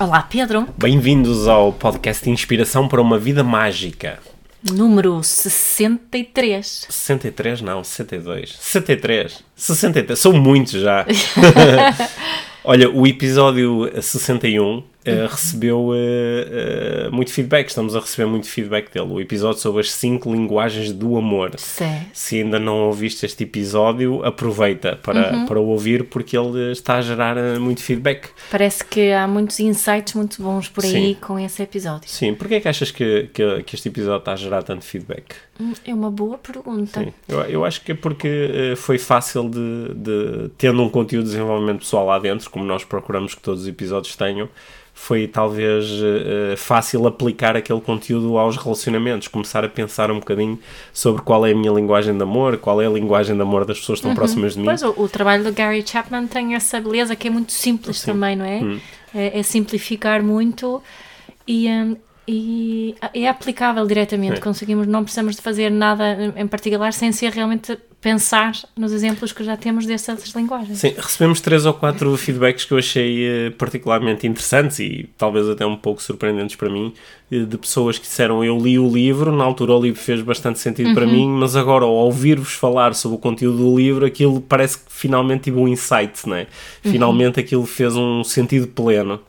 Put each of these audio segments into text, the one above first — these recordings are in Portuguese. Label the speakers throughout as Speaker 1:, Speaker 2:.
Speaker 1: Olá, Pedro.
Speaker 2: Bem-vindos ao podcast Inspiração para uma Vida Mágica.
Speaker 1: Número 63.
Speaker 2: 63, não, 62. 63. 63. São muitos já. Olha, o episódio 61 uh, recebeu uh, uh, muito feedback. Estamos a receber muito feedback dele. O episódio sobre as 5 linguagens do amor.
Speaker 1: Sim.
Speaker 2: Se ainda não ouviste este episódio, aproveita para,
Speaker 1: Uhum.
Speaker 2: para o ouvir porque ele está a gerar muito feedback.
Speaker 1: Parece que há muitos insights muito bons por aí
Speaker 2: Sim.
Speaker 1: com esse episódio.
Speaker 2: Sim, porquê é que achas que, que, que este episódio está a gerar tanto feedback?
Speaker 1: Hum, É uma boa pergunta.
Speaker 2: Sim, eu, eu acho que é porque eh, foi fácil de, de, tendo um conteúdo de desenvolvimento pessoal lá dentro, como nós procuramos que todos os episódios tenham, foi talvez eh, fácil aplicar aquele conteúdo aos relacionamentos, começar a pensar um bocadinho sobre qual é a minha linguagem de amor, qual é a linguagem de amor das pessoas que estão próximas de mim.
Speaker 1: Uhum. Pois, o, o trabalho do Gary Chapman tem essa beleza que é muito simples também, não é?
Speaker 2: Hum.
Speaker 1: é? é simplificar muito e, hum, e é aplicável diretamente.
Speaker 2: É.
Speaker 1: Conseguimos, não precisamos de fazer nada em particular sem ser realmente pensar nos exemplos que já temos dessas linguagens.
Speaker 2: Sim, recebemos três ou quatro feedbacks que eu achei eh, particularmente interessantes e talvez até um pouco surpreendentes para mim, de pessoas que disseram eu li o livro, na altura o livro fez bastante sentido para mim, mas agora ao ouvir-vos falar sobre o conteúdo do livro, aquilo parece que finalmente tive um insight, não é? Finalmente aquilo fez um sentido pleno.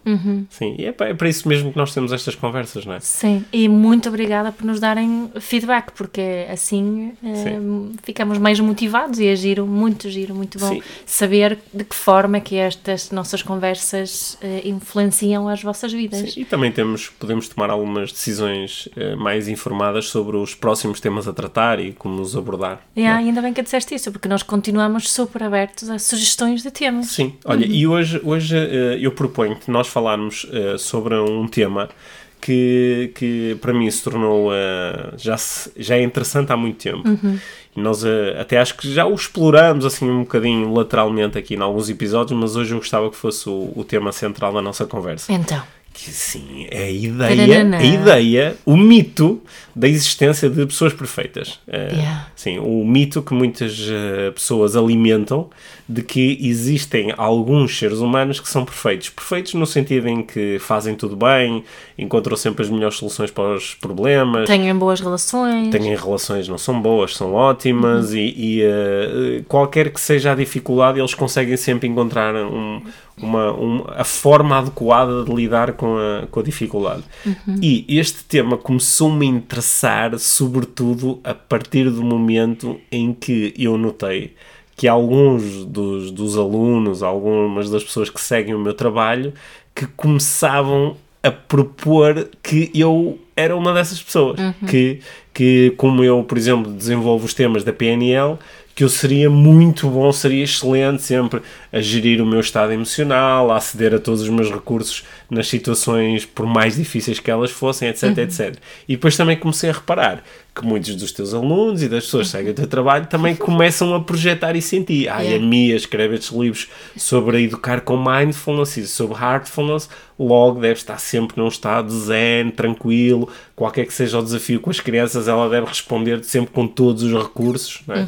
Speaker 2: Sim, e é para, é para isso mesmo que nós temos estas conversas, não é?
Speaker 1: Sim, e muito obrigada por nos darem feedback, porque assim eh, ficamos mais motivados e é giro, muito giro, muito bom
Speaker 2: Sim.
Speaker 1: saber de que forma é que estas nossas conversas eh, influenciam as vossas vidas.
Speaker 2: Sim, e também temos, podemos tomar algumas decisões eh, mais informadas sobre os próximos temas a tratar e como os abordar.
Speaker 1: E ah, ainda bem que disseste isso, porque nós continuamos super abertos a sugestões de temas.
Speaker 2: Sim, olha, e hoje, hoje eh, eu proponho que nós falarmos eh, sobre um tema que, que para mim se tornou eh, já, se- já é interessante há muito tempo. E nós até acho que já o exploramos assim um bocadinho lateralmente aqui em alguns episódios, mas hoje eu gostava que fosse o, o tema central da nossa conversa.
Speaker 1: Então,
Speaker 2: Que sim, é a ideia,
Speaker 1: Taranana.
Speaker 2: a ideia, o mito da existência de pessoas perfeitas. Eh,
Speaker 1: Yeah.
Speaker 2: Sim, o mito que muitas eh, pessoas alimentam de que existem alguns seres humanos que são perfeitos. Perfeitos no sentido em que fazem tudo bem, encontram sempre as melhores soluções para os problemas,
Speaker 1: tenham boas relações.
Speaker 2: têm relações não são boas, são ótimas e, e, eh, qualquer que seja a dificuldade, eles conseguem sempre encontrar um- uma, um- a forma adequada de lidar com a, com a dificuldade. E este tema começou-me a interessar, sobretudo a partir do momento em que eu notei que alguns dos, dos alunos, algumas das pessoas que seguem o meu trabalho, que começavam a propor que eu era uma dessas pessoas. Que, que, como eu, por exemplo, desenvolvo os temas da PNL, que eu seria muito bom, seria excelente sempre a gerir o meu estado emocional, a aceder a todos os meus recursos nas situações, por mais difíceis que elas fossem, etc, etc. E depois também comecei a reparar que muitos dos teus alunos e das pessoas que seguem o teu trabalho também começam a projetar isso em ti. Ai, a
Speaker 1: Yeah.
Speaker 2: Mia escreve estes livros sobre educar com mindfulness e sobre heartfulness, logo deve estar sempre num estado zen, tranquilo, qualquer que seja o desafio com as crianças, ela deve responder sempre com todos os recursos. Não é?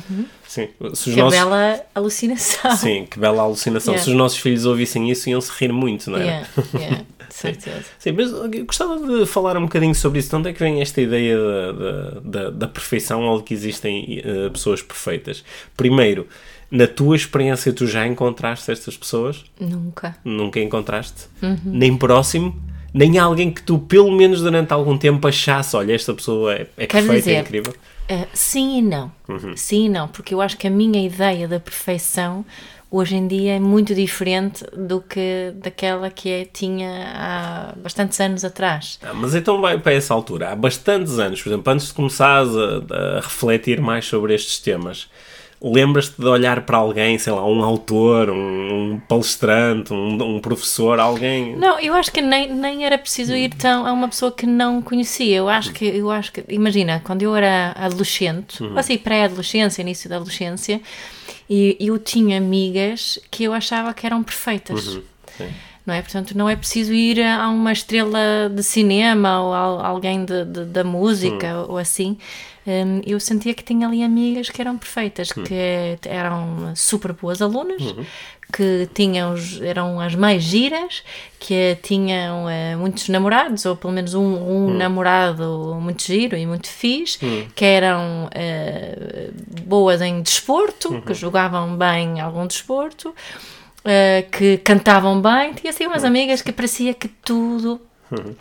Speaker 2: Sim, se
Speaker 1: Que
Speaker 2: nossos...
Speaker 1: bela alucinação.
Speaker 2: Sim, que bela alucinação.
Speaker 1: Yeah.
Speaker 2: Se os nossos filhos ouvissem isso, iam-se rir muito, não é?
Speaker 1: Yeah, yeah, certeza.
Speaker 2: Sim, mas eu gostava de falar um bocadinho sobre isso. De onde é que vem esta ideia da, da, da, perfeição ou de que existem eh, pessoas perfeitas? Primeiro, na tua experiência, tu já encontraste estas pessoas?
Speaker 1: Nunca.
Speaker 2: Nunca encontraste? Nem próximo? Nem alguém que tu, pelo menos durante algum tempo, achasse: olha, esta pessoa é, é perfeita, é
Speaker 1: dizer,
Speaker 2: incrível?
Speaker 1: Uh, sim e não.
Speaker 2: Uhum.
Speaker 1: Sim e não, porque eu acho que a minha ideia da perfeição hoje em dia é muito diferente do que daquela que eu tinha há bastantes anos atrás.
Speaker 2: Ah, mas então vai para essa altura. Há bastantes anos, por exemplo, antes de começares a, a refletir mais sobre estes temas, lembras-te de olhar para alguém, sei lá, um autor, um, palestrante, um, um, professor, alguém?
Speaker 1: Não, eu acho que nem, nem era preciso ir tão a uma pessoa que não conhecia. Eu acho que, eu acho que imagina, quando eu era adolescente, uhum. assim, pré-adolescência, início da adolescência, e eu tinha amigas que eu achava que eram perfeitas. Uhum. Não é? Portanto, não é preciso ir a uma estrela de cinema ou a alguém de, de da música ou assim. Um, eu sentia que tinha ali amigas que eram perfeitas, uhum. que eram super boas alunas, uhum. que tinham, eram as mais giras, que tinham uh, muitos namorados, ou pelo menos um, um uhum. namorado muito giro e muito fixe, que eram uh, boas em desporto, que jogavam bem algum desporto. Uh, que cantavam bem, tinha assim umas amigas que parecia que tudo uh,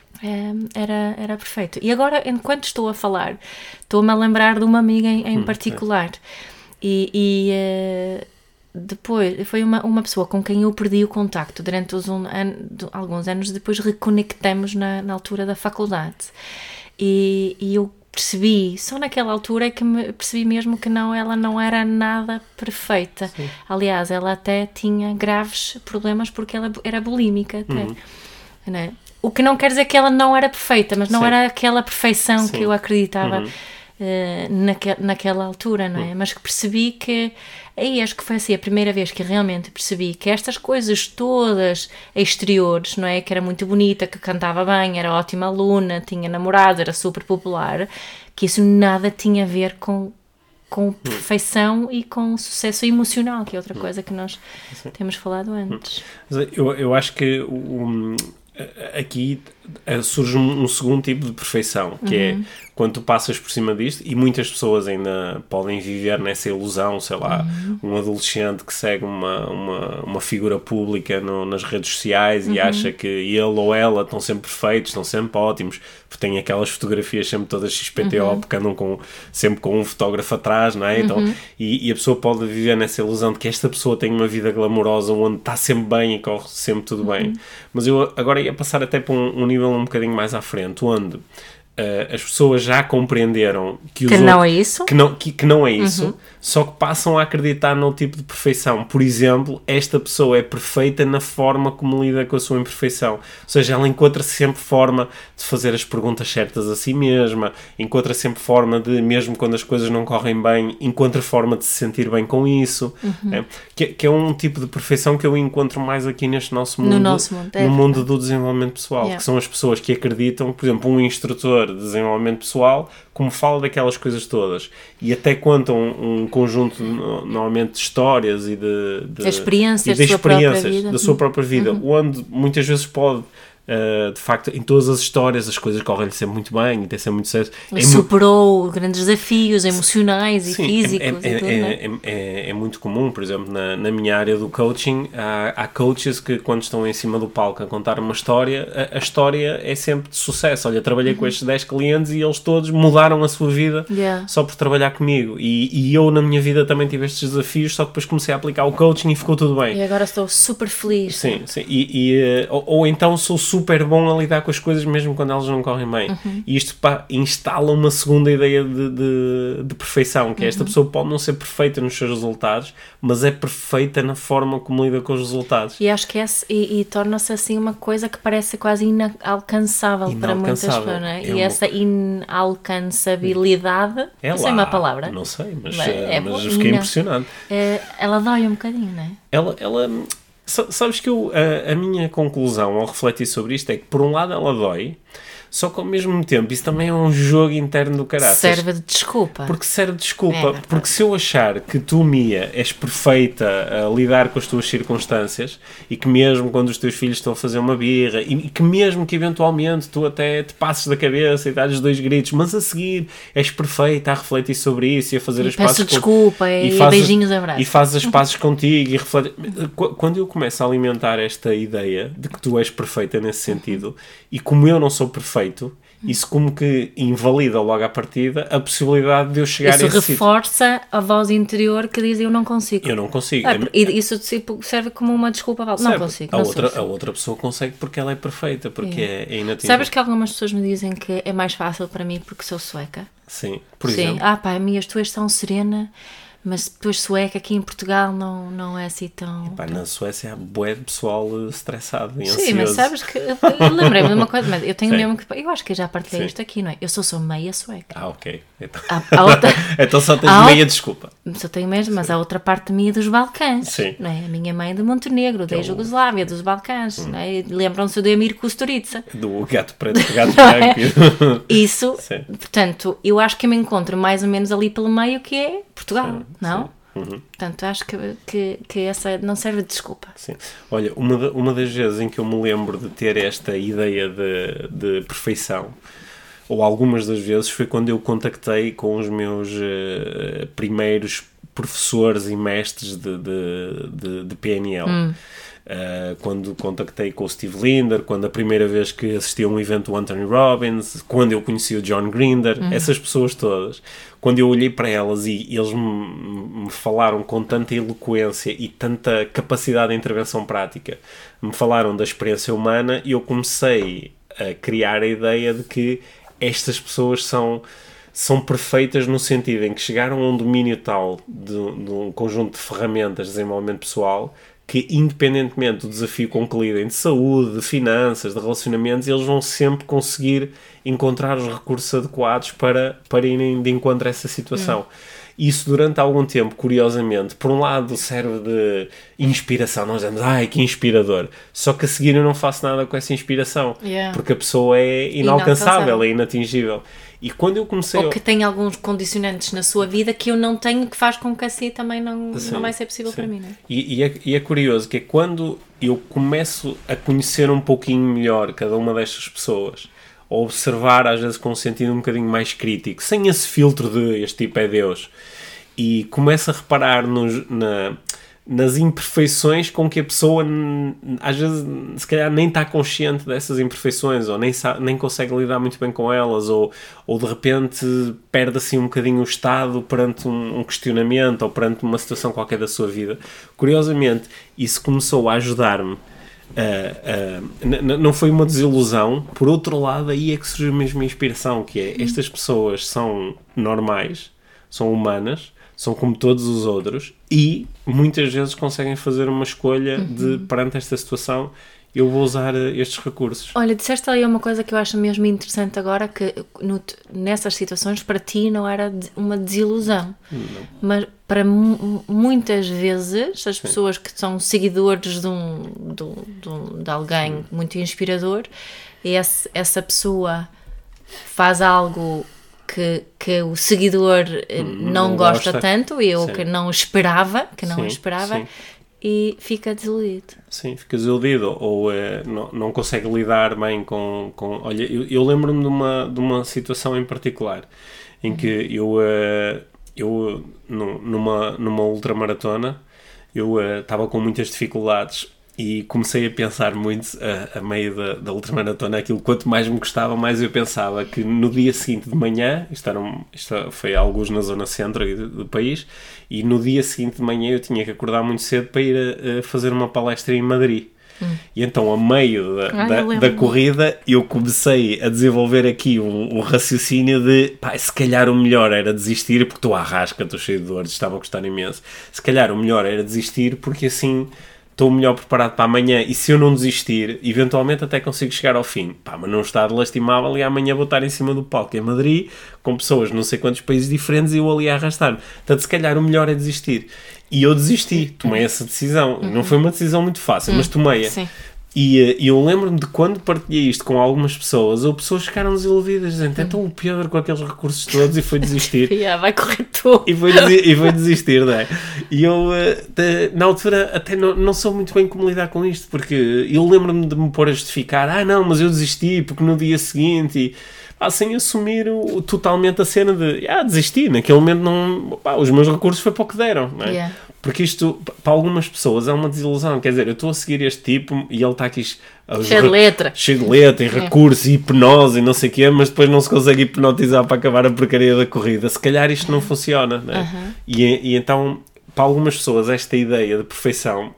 Speaker 1: era, era perfeito. E agora, enquanto estou a falar, estou-me a lembrar de uma amiga em, em hum, particular. E, e uh, depois foi uma, uma pessoa com quem eu perdi o contacto durante os um, an, alguns anos, depois reconectamos na, na altura da faculdade. E, e eu percebi, só naquela altura é que me percebi mesmo que não, ela não era nada perfeita. Sim. Aliás, ela até tinha graves problemas porque ela era bulímica até. Uhum. Né? O que não quer dizer que ela não era perfeita, mas não Sim. era aquela perfeição Sim. que eu acreditava uhum. Uh, naque, naquela altura, não é? Mas que percebi que aí acho que foi assim a primeira vez que realmente percebi que estas coisas todas exteriores, não é? Que era muito bonita, que cantava bem, era ótima aluna, tinha namorado, era super popular, que isso nada tinha a ver com com perfeição e com sucesso emocional, que é outra coisa que nós temos falado antes.
Speaker 2: Eu, eu acho que o, aqui surge um, segundo tipo de perfeição, que é uhum. é quando tu passas por cima disto, e muitas pessoas ainda podem viver nessa ilusão, sei lá, uhum. um adolescente que segue uma, uma, uma figura pública no, nas redes sociais uhum. e acha que ele ou ela estão sempre perfeitos, estão sempre ótimos, porque têm aquelas fotografias sempre todas XPTO, uhum. porque andam com, sempre com um fotógrafo atrás, não é? Então, uhum. e, e, a pessoa pode viver nessa ilusão de que esta pessoa tem uma vida glamourosa onde está sempre bem e corre sempre tudo bem. Uhum. Mas eu agora ia passar até para um, um nível um bocadinho mais à frente, onde uh, as pessoas já compreenderam que,
Speaker 1: que não é isso,
Speaker 2: que não, que, que não é isso, uhum. Só que passam a acreditar no tipo de perfeição. Por exemplo, esta pessoa é perfeita na forma como lida com a sua imperfeição. Ou seja, ela encontra sempre forma de fazer as perguntas certas a si mesma, encontra sempre forma de, mesmo quando as coisas não correm bem, encontra forma de se sentir bem com isso. Uhum. É, que, que, é um tipo de perfeição que eu encontro mais aqui neste nosso mundo,
Speaker 1: no, nosso mundo, é
Speaker 2: no mundo do desenvolvimento pessoal, yeah. que são as pessoas que acreditam, por exemplo, um instrutor de desenvolvimento pessoal, como fala daquelas coisas todas. E até contam um, um conjunto, normalmente, de histórias e de, de
Speaker 1: experiências,
Speaker 2: e de experiências da sua própria vida, uhum. onde muitas vezes pode Uh, de facto, em todas as histórias as coisas correm-lhe sempre muito bem e tem sempre muito sucesso.
Speaker 1: É superou mu grandes desafios emocionais e Sim, físicos. É,
Speaker 2: é,
Speaker 1: tudo,
Speaker 2: é, é, é, muito comum, por exemplo, na, na minha área do coaching, há, há, coaches que, quando estão em cima do palco a contar uma história, a, a história é sempre de sucesso. Olha, trabalhei uhum. com estes 10 clientes e eles todos mudaram a sua vida yeah. só por trabalhar comigo. E, e, eu, na minha vida, também tive estes desafios, só que depois comecei a aplicar o coaching e ficou tudo bem.
Speaker 1: E agora estou super feliz.
Speaker 2: Sim, sim. E, e eh, ou, ou então sou super bom a lidar com as coisas mesmo quando elas não correm bem. Uhum. E isto pá, instala uma segunda ideia de, de, de perfeição, que é esta uhum. pessoa pode não ser perfeita nos seus resultados, mas é perfeita na forma como lida com os resultados.
Speaker 1: E acho que é, e, e torna-se assim uma coisa que parece quase inalcançável, para muitas pessoas, não é? é e uma... essa inalcançabilidade, é não sei uma palavra.
Speaker 2: Não sei, mas, mas, é, eh, mas fiquei impressionado.
Speaker 1: É, ela dói um bocadinho, não é?
Speaker 2: Ela, ela Sabes que eu, a, a, minha conclusão ao refletir sobre isto é que, por um lado, ela dói, só que ao mesmo tempo isso também é um jogo interno do caráter.
Speaker 1: Serve de desculpa.
Speaker 2: Porque serve de desculpa. É, porque se eu achar que tu, Mia, és perfeita a lidar com as tuas circunstâncias e que mesmo quando os teus filhos estão a fazer uma birra e que mesmo que eventualmente tu até te passes da cabeça e dás dois gritos, mas a seguir és perfeita a refletir sobre isso e a fazer e as pazes
Speaker 1: desculpa com... e, e faz beijinhos abraços.
Speaker 2: E fazes as pazes contigo e reflete... Quando eu começo a alimentar esta ideia de que tu és perfeita nesse sentido e como eu não sou perfeita feito, isso como que invalida logo à partida a possibilidade de eu chegar
Speaker 1: isso
Speaker 2: a esse
Speaker 1: reforça sítio. a voz interior que diz eu não consigo.
Speaker 2: Eu não consigo.
Speaker 1: Ah, e isso tipo, serve como uma desculpa. Não consigo.
Speaker 2: A,
Speaker 1: não
Speaker 2: outra, a outra pessoa consegue porque ela é perfeita, porque é, é inatingível.
Speaker 1: Sabes que algumas pessoas me dizem que é mais fácil para mim porque sou sueca?
Speaker 2: Sim, por
Speaker 1: Sim.
Speaker 2: exemplo.
Speaker 1: Ah pá, minhas tu és tão serena Mas depois sueca aqui em Portugal não, não é assim tão.
Speaker 2: Pá, na Suécia há bué de pessoal eh, estressado e
Speaker 1: Sim, mas
Speaker 2: ansioso.
Speaker 1: sabes que. Lembrei-me de uma coisa, mas eu tenho
Speaker 2: Sim.
Speaker 1: mesmo que. Eu acho que eu já partilhei
Speaker 2: Sim.
Speaker 1: isto aqui, não é? Eu sou só meia sueca.
Speaker 2: Ah, ok. Então,
Speaker 1: Há, há outra.
Speaker 2: então só tens
Speaker 1: Há
Speaker 2: meia desculpa.
Speaker 1: Só tenho mesmo, mas há outra parte minha dos Balcãs.
Speaker 2: Sim.
Speaker 1: Não é? A minha mãe é de Montenegro, da
Speaker 2: o-
Speaker 1: Jugoslávia, dos Balcãs.
Speaker 2: Hum.
Speaker 1: É? Lembram-se do Emir Kusturica.
Speaker 2: Do gato preto, do gato
Speaker 1: é?
Speaker 2: branco.
Speaker 1: Isso,
Speaker 2: Sim.
Speaker 1: portanto, eu acho que eu me encontro mais ou menos ali pelo meio que é Portugal,
Speaker 2: Sim,
Speaker 1: não?
Speaker 2: sim. Uhum.
Speaker 1: Portanto, acho que, que, que essa não serve de desculpa.
Speaker 2: Sim. Olha, uma, uma das vezes em que eu me lembro de ter esta ideia de, de perfeição, ou algumas das vezes, foi quando eu contactei com os meus eh, primeiros professores e mestres de, de, de, de PNL. Uh, quando contactei com o Steve Linder, quando a primeira vez que assisti a um evento do Anthony Robbins, quando eu conheci o John Grinder, essas pessoas todas, quando eu olhei para elas e eles me, me falaram com tanta eloquência e tanta capacidade de intervenção prática, me falaram da experiência humana e eu comecei a criar a ideia de que estas pessoas são são perfeitas no sentido em que chegaram a um domínio tal de, de um conjunto de ferramentas de desenvolvimento pessoal que, independentemente do desafio com que lidem de saúde, de finanças, de relacionamentos, eles vão sempre conseguir encontrar os recursos adequados para, para irem de encontro a essa situação. Isso durante algum tempo, curiosamente, por um lado serve de inspiração, nós dizemos, ai que inspirador, só que a seguir eu não faço nada com essa inspiração,
Speaker 1: Yeah.
Speaker 2: porque a pessoa é inalcançável,
Speaker 1: Inalcançável.
Speaker 2: é inatingível. E quando eu comecei
Speaker 1: Ou que tem alguns condicionantes na sua vida que eu não tenho, que faz com que assim também não,
Speaker 2: Sim,
Speaker 1: não vai ser possível
Speaker 2: sim.
Speaker 1: para mim, não é?
Speaker 2: E, e é, e é curioso que é quando eu começo a conhecer um pouquinho melhor cada uma destas pessoas, observar às vezes com um sentido um bocadinho mais crítico, sem esse filtro de este tipo é Deus, e começo a reparar nos, na, nas imperfeições com que a pessoa às vezes se calhar nem está consciente dessas imperfeições ou nem, nem consegue lidar muito bem com elas ou, ou de repente perde assim um bocadinho o estado perante um, um questionamento ou perante uma situação qualquer da sua vida. Curiosamente, isso começou a ajudar-me Uh, uh, não foi uma desilusão, por outro lado, aí é que surgiu mesmo a inspiração, que é estas pessoas são normais, são humanas, são como todos os outros e muitas vezes conseguem fazer uma escolha de perante esta situação eu vou usar uh, estes recursos.
Speaker 1: Olha, disseste ali uma coisa que eu acho mesmo interessante agora, que no- nessas situações para ti não era uma desilusão. Mas para mu- muitas vezes as pessoas que são seguidores de, um, de, de um- de alguém muito inspirador, esse- essa pessoa faz algo que, que o seguidor eh, não,
Speaker 2: não
Speaker 1: gosta,
Speaker 2: gosta.
Speaker 1: tanto, eu
Speaker 2: Sim.
Speaker 1: que não esperava, que não
Speaker 2: Sim,
Speaker 1: esperava,
Speaker 2: sim.
Speaker 1: E fica desiludido.
Speaker 2: Sim, fica desiludido ou eh, não, não consegue lidar bem com. com olha, eu, eu lembro-me de uma, de uma situação em particular em que eu, eh, eu nu- numa, numa ultramaratona, eu eh, estava com muitas dificuldades e comecei a pensar muito a, a meio da, da ultramaratona aquilo quanto mais me gostava, mais eu pensava que no dia seguinte de manhã, isto, era um- isto foi alguns na zona centro do, do país, e no dia seguinte de manhã eu tinha que acordar muito cedo para ir a, a fazer uma palestra em Madrid. E então, a meio da,
Speaker 1: Ah,
Speaker 2: da- da corrida, eu comecei a desenvolver aqui um, um raciocínio de pá, se calhar o melhor era desistir, porque estou à rasca, estou cheio de dores, estava a gostar imenso. Se calhar o melhor era desistir, porque assim estou melhor preparado para amanhã. E se eu não desistir, eventualmente até consigo chegar ao fim. Pá, mas num estado lastimável, e amanhã vou estar em cima do palco em Madrid, com pessoas de não sei quantos países diferentes, e eu ali a arrastar-me. Portanto, se calhar o melhor é desistir. E eu desisti, tomei essa decisão. Não foi uma decisão muito fácil, mas tomei-a. E eh, eu lembro-me de quando partilhei isto com algumas pessoas, ou pessoas ficaram desiludidas, dizendo, então o Pedro com aqueles recursos todos e foi desistir.
Speaker 1: Yeah, vai correr tu.
Speaker 2: E foi, e foi desistir, não é? E eu, eh, na altura, até não, não sou muito bem como lidar com isto, porque eu lembro-me de me pôr a justificar, ah não, mas eu desisti, porque no dia seguinte, e, pá, sem assumir o- totalmente a cena de, ah, desisti, naquele momento não, pá, os meus recursos foi para o que deram, não é?
Speaker 1: Yeah.
Speaker 2: Porque isto, para algumas pessoas, é uma desilusão. Quer dizer, eu estou a seguir este tipo e ele está aqui a-
Speaker 1: Cheio de letra.
Speaker 2: cheio de letra, e recursos, e hipnose e não sei o quê, mas depois não se consegue hipnotizar para acabar a porcaria da corrida. Se calhar isto não funciona, né? e, e então, para algumas pessoas, esta ideia de perfeição,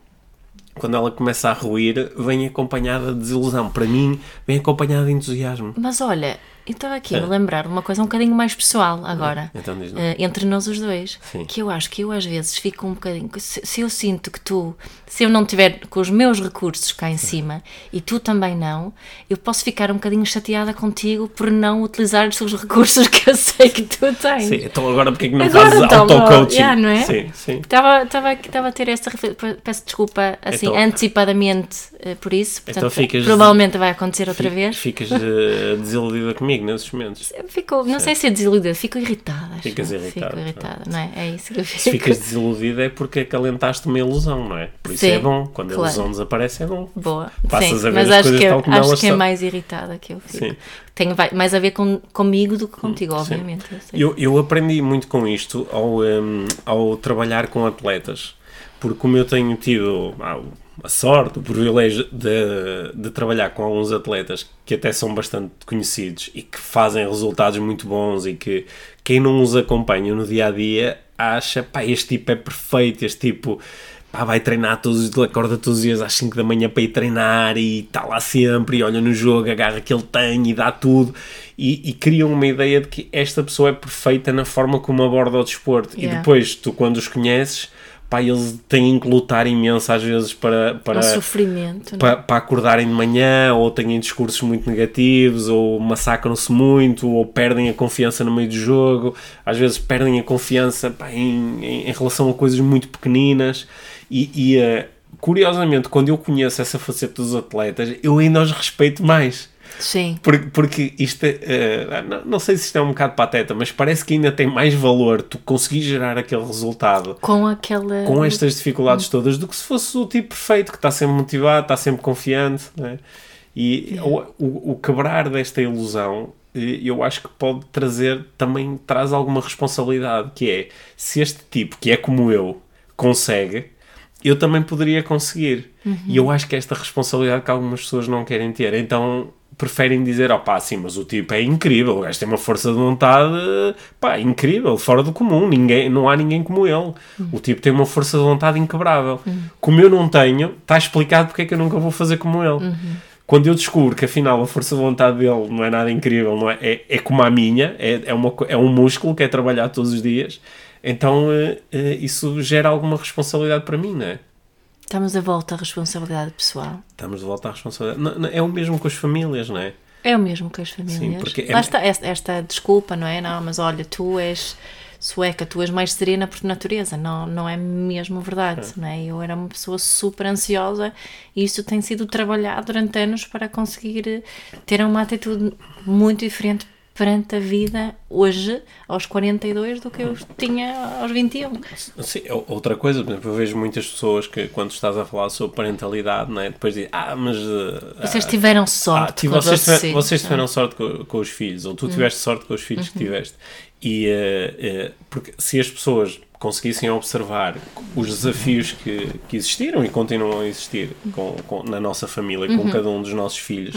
Speaker 2: quando ela começa a ruir, vem acompanhada de desilusão. Para mim, vem acompanhada de entusiasmo.
Speaker 1: Mas olha, Eu estava aqui a me lembrar uma coisa um bocadinho mais pessoal agora,
Speaker 2: Então diz lá.
Speaker 1: eh, entre nós os dois,
Speaker 2: Sim.
Speaker 1: que eu acho que eu às vezes fico um bocadinho. Se, se eu sinto que tu, se eu não tiver com os meus recursos cá em cima e tu também não, eu posso ficar um bocadinho chateada contigo por não utilizar os teus recursos que eu sei que tu tens.
Speaker 2: Sim, então agora porque é que não
Speaker 1: Agora
Speaker 2: fazes
Speaker 1: então,
Speaker 2: auto-coaching?
Speaker 1: yeah, não é?
Speaker 2: Sim, sim.
Speaker 1: Estava, estava, estava a ter esta reflexão, peço desculpa assim,
Speaker 2: Então-
Speaker 1: antecipadamente eh, por isso, portanto,
Speaker 2: Então ficas-
Speaker 1: provavelmente vai acontecer outra vez.
Speaker 2: Ficas eh, desiludida comigo nesses momentos.
Speaker 1: Eu Fico, não sei se é desiludida, fico irritada. acho.
Speaker 2: Ficas irritada,
Speaker 1: Fico irritada, não é? É isso que eu fico.
Speaker 2: Se ficas desiludida é porque acalentaste uma ilusão, não é? Por isso
Speaker 1: Sim,
Speaker 2: é bom. Quando a
Speaker 1: claro.
Speaker 2: ilusão desaparece é bom.
Speaker 1: Boa.
Speaker 2: Passas
Speaker 1: Sim,
Speaker 2: a ver
Speaker 1: mas
Speaker 2: as
Speaker 1: acho que, é,
Speaker 2: como
Speaker 1: acho que é
Speaker 2: são.
Speaker 1: mais irritada que eu fico.
Speaker 2: Sim.
Speaker 1: Tem mais a ver com, comigo do que contigo, obviamente. eu.
Speaker 2: Eu, eu aprendi muito com isto ao, hum, ao trabalhar com atletas, porque como eu tenho tido ah, a sorte, o privilégio de, de trabalhar com alguns atletas que até são bastante conhecidos e que fazem resultados muito bons e que quem não os acompanha no dia a dia acha, pá, este tipo é perfeito, este tipo pá, vai treinar todos os dias, acorda todos os dias às 5 da manhã para ir treinar e está lá sempre e olha no jogo, agarra que ele tem e dá tudo e, e criam uma ideia de que esta pessoa é perfeita na forma como aborda o desporto e
Speaker 1: Yeah.
Speaker 2: depois tu quando os conheces pá, eles têm que lutar imenso às vezes para, para,
Speaker 1: Um sofrimento. é?
Speaker 2: para, para acordarem de manhã, ou têm discursos muito negativos, ou massacram-se muito, ou perdem a confiança no meio do jogo, às vezes perdem a confiança pá, em, em, em relação a coisas muito pequeninas. E, e, eh, curiosamente, quando eu conheço essa faceta dos atletas, eu ainda os respeito mais.
Speaker 1: Sim.
Speaker 2: Porque, porque isto é, eh, não, não sei se isto é um bocado pateta, mas parece que ainda tem mais valor tu conseguir gerar aquele resultado
Speaker 1: Com aquela.
Speaker 2: com estas dificuldades todas do que se fosse o tipo perfeito que está sempre motivado, está sempre confiante. né? E o, o, o quebrar desta ilusão eh, eu acho que pode trazer também traz alguma responsabilidade que é se este tipo que é como eu consegue eu também poderia conseguir e eu acho que é esta responsabilidade que algumas pessoas não querem ter então preferem dizer, opá, sim, mas o tipo é incrível, o gajo tem uma força de vontade, pá, incrível, fora do comum, ninguém, não há ninguém como ele. O tipo tem uma força de vontade inquebrável. Como eu não tenho, está explicado porque é que eu nunca vou fazer como ele. Quando eu descubro que afinal a força de vontade dele não é nada incrível, não é, é, é como a minha, é, é, uma, é um músculo que é trabalhado todos os dias, então eh, eh, isso gera alguma responsabilidade para mim, não é?
Speaker 1: Estamos a volta à responsabilidade pessoal.
Speaker 2: Estamos de volta à responsabilidade. Não, não, é o mesmo com as famílias, não é?
Speaker 1: É o mesmo que as famílias.
Speaker 2: Sim, porque é-
Speaker 1: Lá está esta, esta desculpa, não é? Não, mas olha, tu és sueca, tu és mais serena por natureza. Não, não é mesmo verdade, não é? Eu era uma pessoa super ansiosa e isso tem sido trabalhado durante anos para conseguir ter uma atitude muito diferente perante a vida hoje, aos 42, do que eu tinha aos 21.
Speaker 2: Sim, ou- outra coisa, por exemplo, eu vejo muitas pessoas que quando estás a falar sobre parentalidade, não é? depois dizem, ah, mas... eh,
Speaker 1: Vocês tiveram
Speaker 2: ah,
Speaker 1: sorte.
Speaker 2: ti-
Speaker 1: com
Speaker 2: vocês, tiver-
Speaker 1: filhos,
Speaker 2: vocês
Speaker 1: não é?
Speaker 2: tiveram sorte com, com os filhos, ou tu tiveste sorte com os filhos que tiveste. E, eh, eh, porque se as pessoas conseguissem observar os desafios que, que existiram e continuam a existir com, com- na nossa família, com cada um dos nossos filhos,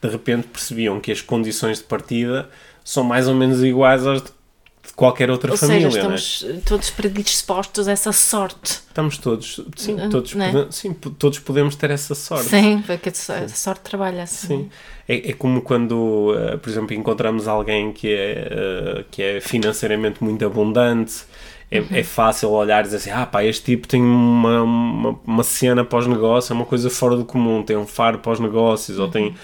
Speaker 2: de repente percebiam que as condições de partida são mais ou menos iguais às de qualquer outra
Speaker 1: Ou
Speaker 2: família.
Speaker 1: seja,
Speaker 2: é?
Speaker 1: estamos todos predispostos a essa sorte.
Speaker 2: Estamos todos, sim,
Speaker 1: Não-
Speaker 2: todos,
Speaker 1: é?
Speaker 2: pode- sim, todos podemos ter essa sorte.
Speaker 1: Sim, porque a so- a sorte trabalha assim.
Speaker 2: Sim. É, é como quando, eh, por exemplo, encontramos alguém que é, eh, que é financeiramente muito abundante. É,
Speaker 1: Uhum.
Speaker 2: é fácil olhar e dizer assim: ah, pá, este tipo tem uma, uma, uma cena pós-negócio, é uma coisa fora do comum, tem um faro pós-negócios, ou tem.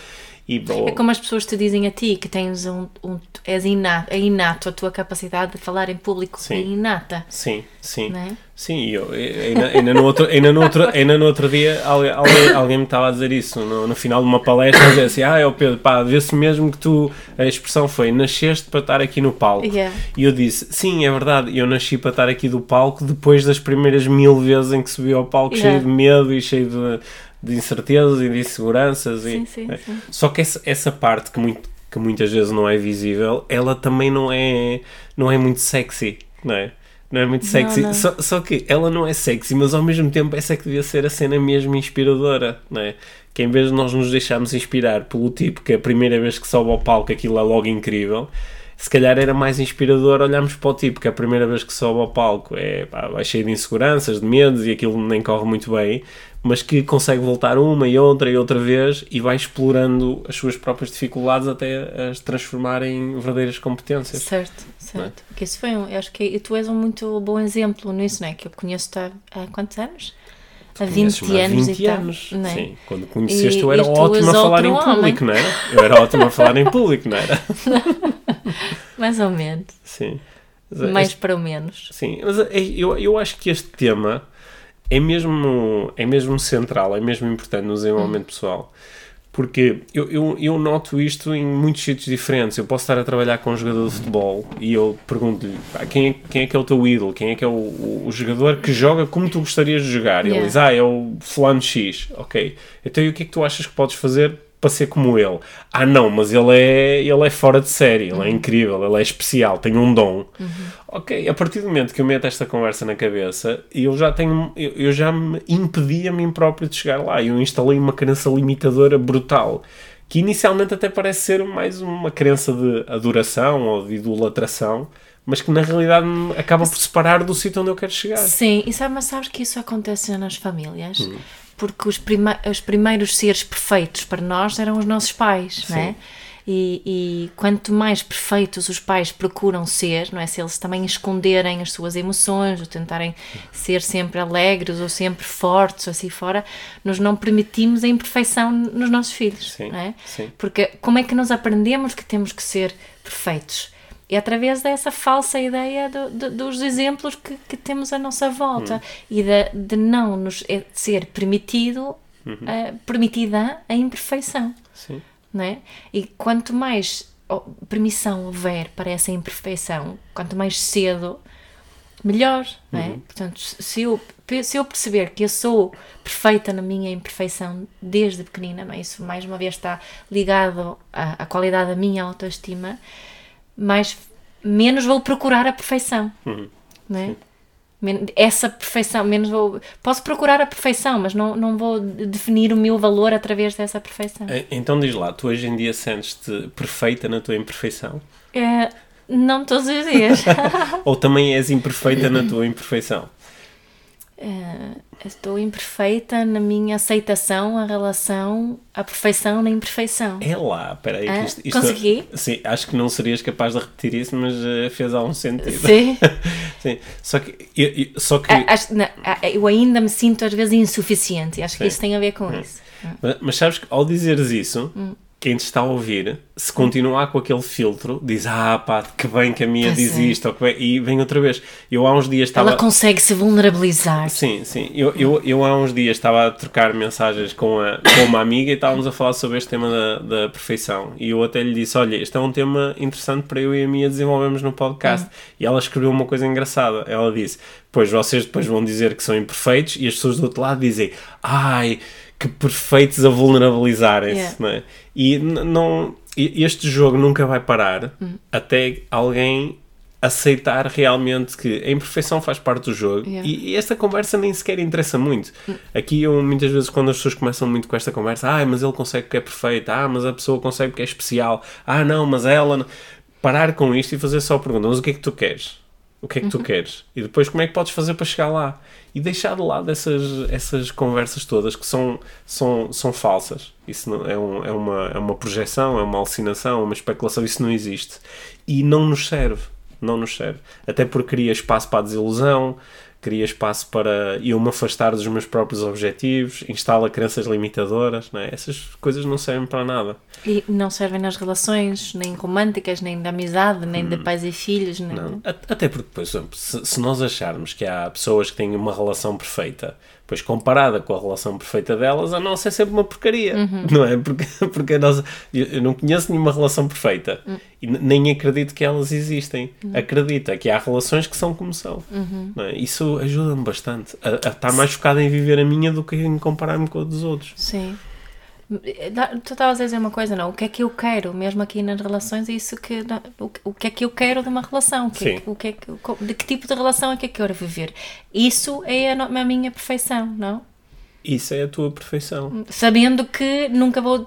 Speaker 2: E, ou-
Speaker 1: É como as pessoas te dizem a ti que tens um, um és inato, é inato a tua capacidade de falar em público
Speaker 2: Sim.
Speaker 1: é inata,
Speaker 2: Sim, sim.
Speaker 1: é?
Speaker 2: Sim, eu, ainda, ainda, no outro, ainda, no outro, ainda no outro dia alguém, alguém, alguém me estava a dizer isso no, no final de uma palestra, a dizer assim, ah, é o Pedro, pá, vê-se mesmo que tu, a expressão foi, nasceste para estar aqui no palco.
Speaker 1: Yeah.
Speaker 2: E eu disse, sim, é verdade, eu nasci para estar aqui do palco depois das primeiras mil vezes em que subi ao palco
Speaker 1: Yeah.
Speaker 2: cheio de medo e cheio de, de incertezas e de inseguranças.
Speaker 1: Sim,
Speaker 2: e,
Speaker 1: sim,
Speaker 2: é.
Speaker 1: sim.
Speaker 2: Só que essa, essa parte que, muito, que muitas vezes não é visível, ela também não é, não é muito sexy, não é? Não é muito sexy,
Speaker 1: não.
Speaker 2: Só, só que ela não é sexy, mas ao mesmo tempo essa é que devia ser a cena mesmo inspiradora, não é? Que em vez de nós nos deixarmos inspirar pelo tipo que a primeira vez que sobe ao palco aquilo é logo incrível, se calhar era mais inspirador olharmos para o tipo que a primeira vez que sobe ao palco é pá, vai cheio de inseguranças, de medos e aquilo nem corre muito bem, mas que consegue voltar uma e outra e outra vez e vai explorando as suas próprias dificuldades até as transformar em verdadeiras competências.
Speaker 1: Certo, certo. Porque isso foi um, eu acho que tu és um muito bom exemplo nisso, não é? Que eu conheço-te há, há quantos anos? Há 20
Speaker 2: Conheces-me há
Speaker 1: anos
Speaker 2: 20
Speaker 1: e tal.
Speaker 2: anos.
Speaker 1: é?
Speaker 2: Sim, quando conheceste
Speaker 1: E-
Speaker 2: eu era ótimo a falar em público,
Speaker 1: homem.
Speaker 2: não era? Eu era ótimo a falar em público, não era?
Speaker 1: Mais ou menos.
Speaker 2: Sim. Mas,
Speaker 1: Mais
Speaker 2: este-
Speaker 1: para o menos.
Speaker 2: sim, mas é- eu, eu acho que este tema é mesmo, é mesmo central, é mesmo importante no desenvolvimento pessoal. Porque eu, eu, eu noto isto em muitos sítios diferentes. Eu posso estar a trabalhar com um jogador de futebol e eu pergunto-lhe "Pá, quem é, quem é que é o teu ídolo, quem é que é o, o, o jogador que joga como tu gostarias de jogar. E ele
Speaker 1: Yeah.
Speaker 2: diz, ah, é o fulano X. Ok. Então e o que é que tu achas que podes fazer para ser como ele? Ah, não, mas ele é, ele é fora de série, ele é incrível, ele é especial, tem um dom. Ok, a partir do momento que eu meto esta conversa na cabeça, eu já tenho, eu, eu já me impedi a mim próprio de chegar lá. Eu instalei uma crença limitadora brutal, que inicialmente até parece ser mais uma crença de adoração ou de idolatração, mas que na realidade acaba por separar do sítio onde eu quero chegar.
Speaker 1: Sim, e sabe, mas sabes que isso acontece nas famílias?
Speaker 2: Hum.
Speaker 1: Porque os, prime os primeiros seres perfeitos para nós eram os nossos pais, não é? E, e quanto mais perfeitos os pais procuram ser, não é? Se eles também esconderem as suas emoções, ou tentarem ser sempre alegres ou sempre fortes, ou assim fora, nós não permitimos a imperfeição nos nossos filhos,
Speaker 2: Sim,
Speaker 1: não é?
Speaker 2: sim.
Speaker 1: Porque como é que nós aprendemos que temos que ser perfeitos? É através dessa falsa ideia do- do- dos exemplos que, que temos à nossa volta
Speaker 2: Hum.
Speaker 1: e de, de não nos é- ser permitido,
Speaker 2: Uhum.
Speaker 1: eh, permitida a imperfeição,
Speaker 2: Sim.
Speaker 1: não é? E quanto mais permissão houver para essa imperfeição, quanto mais cedo, melhor, não é?
Speaker 2: Uhum.
Speaker 1: Portanto, se eu, se eu perceber que eu sou perfeita na minha imperfeição desde pequenina, é? isso mais uma vez está ligado à, à qualidade da minha autoestima, mais, menos vou procurar a perfeição, não é? Men- Essa perfeição, menos vou. Posso procurar a perfeição, mas não, não vou de- definir o meu valor através dessa perfeição.
Speaker 2: Então diz lá, tu hoje em dia sentes-te perfeita na tua imperfeição?
Speaker 1: É, não todos os dias.
Speaker 2: Ou também és imperfeita na tua imperfeição?
Speaker 1: É, estou imperfeita na minha aceitação, a relação, a perfeição na imperfeição.
Speaker 2: É lá, peraí. que
Speaker 1: Ah,
Speaker 2: isto, isto-
Speaker 1: consegui?
Speaker 2: Sim, acho que não serias capaz de repetir isso, mas eh, fez algum sentido.
Speaker 1: Sim.
Speaker 2: Sim, Só que, eu, eu- só que
Speaker 1: A- acho- não, a- eu ainda me sinto às vezes insuficiente acho que
Speaker 2: Sim.
Speaker 1: isso tem a ver com isso.
Speaker 2: mas, mas sabes que ao dizeres isso,
Speaker 1: Hum.
Speaker 2: Quem te está a ouvir, se continuar com aquele filtro, diz: Ah, pá, que bem que a minha
Speaker 1: Pois
Speaker 2: diz
Speaker 1: é.
Speaker 2: isto, e vem outra vez. Eu há uns dias estava.
Speaker 1: Ela consegue se vulnerabilizar.
Speaker 2: Sim, sim. Eu, eu, eu há uns dias estava a trocar mensagens com, a, com uma amiga e estávamos a falar sobre este tema da, da perfeição. E eu até lhe disse: Olha, este é um tema interessante para eu e a minha desenvolvermos no podcast. E ela escreveu uma coisa engraçada. Ela disse: Pois vocês depois vão dizer que são imperfeitos e as pessoas do outro lado dizem: Ai, que perfeitos a vulnerabilizarem-se.
Speaker 1: Yeah.
Speaker 2: não é? E não, este jogo nunca vai parar até alguém aceitar realmente que a imperfeição faz parte do jogo
Speaker 1: Yeah.
Speaker 2: e, e esta conversa nem sequer interessa muito. Aqui eu muitas vezes quando as pessoas começam muito com esta conversa, ah, mas ele consegue porque é perfeito, ah, mas a pessoa consegue porque é especial, ah, não, mas ela não." parar com isto e fazer só a pergunta, mas o que é que tu queres? O que é que tu queres? E depois como é que podes fazer para chegar lá? E deixar de lado essas, essas conversas todas que são, são, são falsas. Isso não, é, um, é, uma, é uma projeção, é uma alucinação, é uma especulação, isso não existe. E não nos serve. Não nos serve. Até porque cria espaço para a desilusão, cria espaço para eu me afastar dos meus próprios objetivos, instala crenças limitadoras, não é? essas coisas não servem para nada.
Speaker 1: E não servem nas relações, nem românticas, nem de amizade, nem de pais e filhos. Nem...
Speaker 2: Não. Até porque, por exemplo, se, se nós acharmos que há pessoas que têm uma relação perfeita, pois comparada com a relação perfeita delas, a nossa é sempre uma porcaria, não é? Porque, porque a nossa, eu, não conheço nenhuma relação perfeita e n- nem acredito que elas existem. Acredita que há relações que são como são. não é? Isso ajuda-me bastante a, a estar mais focado em viver a minha do que em comparar-me com a dos outros.
Speaker 1: Sim. Tu estavas a dizer uma coisa, não? O que é que eu quero, mesmo aqui nas relações, é isso que. O que- é que eu quero de uma relação? O que é
Speaker 2: Sim.
Speaker 1: o que é que- de que tipo de relação é que eu quero viver? Isso é a, a minha perfeição, não?
Speaker 2: Isso é a tua perfeição.
Speaker 1: Sabendo que nunca vou